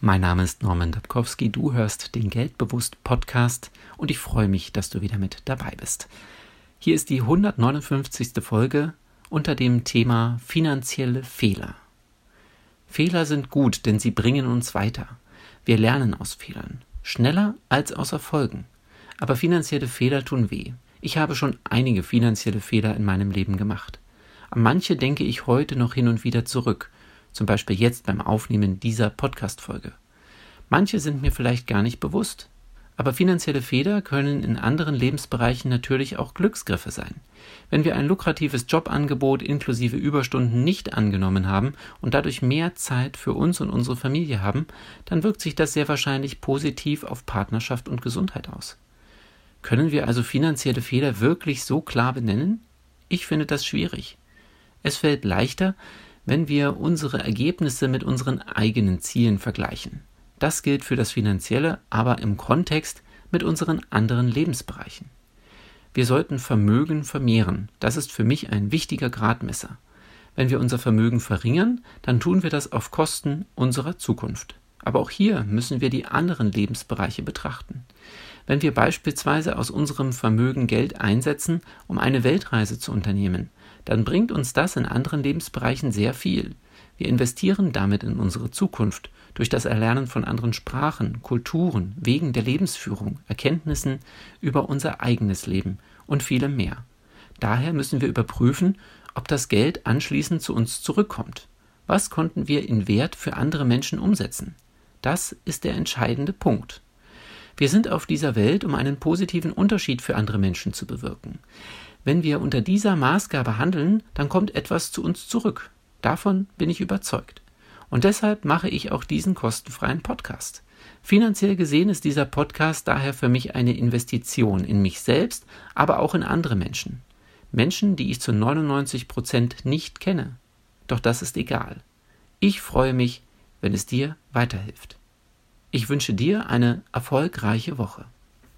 Mein Name ist Norman Dabkowski, du hörst den Geldbewusst Podcast und ich freue mich, dass du wieder mit dabei bist. Hier ist die 159. Folge unter dem Thema finanzielle Fehler. Fehler sind gut, denn sie bringen uns weiter. Wir lernen aus Fehlern, schneller als aus Erfolgen. Aber finanzielle Fehler tun weh. Ich habe schon einige finanzielle Fehler in meinem Leben gemacht. An manche denke ich heute noch hin und wieder zurück zum Beispiel jetzt beim Aufnehmen dieser Podcast-Folge. Manche sind mir vielleicht gar nicht bewusst, aber finanzielle Fehler können in anderen Lebensbereichen natürlich auch Glücksgriffe sein. Wenn wir ein lukratives Jobangebot inklusive Überstunden nicht angenommen haben und dadurch mehr Zeit für uns und unsere Familie haben, dann wirkt sich das sehr wahrscheinlich positiv auf Partnerschaft und Gesundheit aus. Können wir also finanzielle Fehler wirklich so klar benennen? Ich finde das schwierig. Es fällt leichter, wenn wir unsere Ergebnisse mit unseren eigenen Zielen vergleichen. Das gilt für das Finanzielle, aber im Kontext mit unseren anderen Lebensbereichen. Wir sollten Vermögen vermehren. Das ist für mich ein wichtiger Gradmesser. Wenn wir unser Vermögen verringern, dann tun wir das auf Kosten unserer Zukunft. Aber auch hier müssen wir die anderen Lebensbereiche betrachten. Wenn wir beispielsweise aus unserem Vermögen Geld einsetzen, um eine Weltreise zu unternehmen, dann bringt uns das in anderen Lebensbereichen sehr viel. Wir investieren damit in unsere Zukunft durch das Erlernen von anderen Sprachen, Kulturen, Wegen der Lebensführung, Erkenntnissen über unser eigenes Leben und vielem mehr. Daher müssen wir überprüfen, ob das Geld anschließend zu uns zurückkommt. Was konnten wir in Wert für andere Menschen umsetzen? Das ist der entscheidende Punkt. Wir sind auf dieser Welt, um einen positiven Unterschied für andere Menschen zu bewirken. Wenn wir unter dieser Maßgabe handeln, dann kommt etwas zu uns zurück. Davon bin ich überzeugt. Und deshalb mache ich auch diesen kostenfreien Podcast. Finanziell gesehen ist dieser Podcast daher für mich eine Investition in mich selbst, aber auch in andere Menschen. Menschen, die ich zu 99 Prozent nicht kenne. Doch das ist egal. Ich freue mich, wenn es dir weiterhilft. Ich wünsche dir eine erfolgreiche Woche.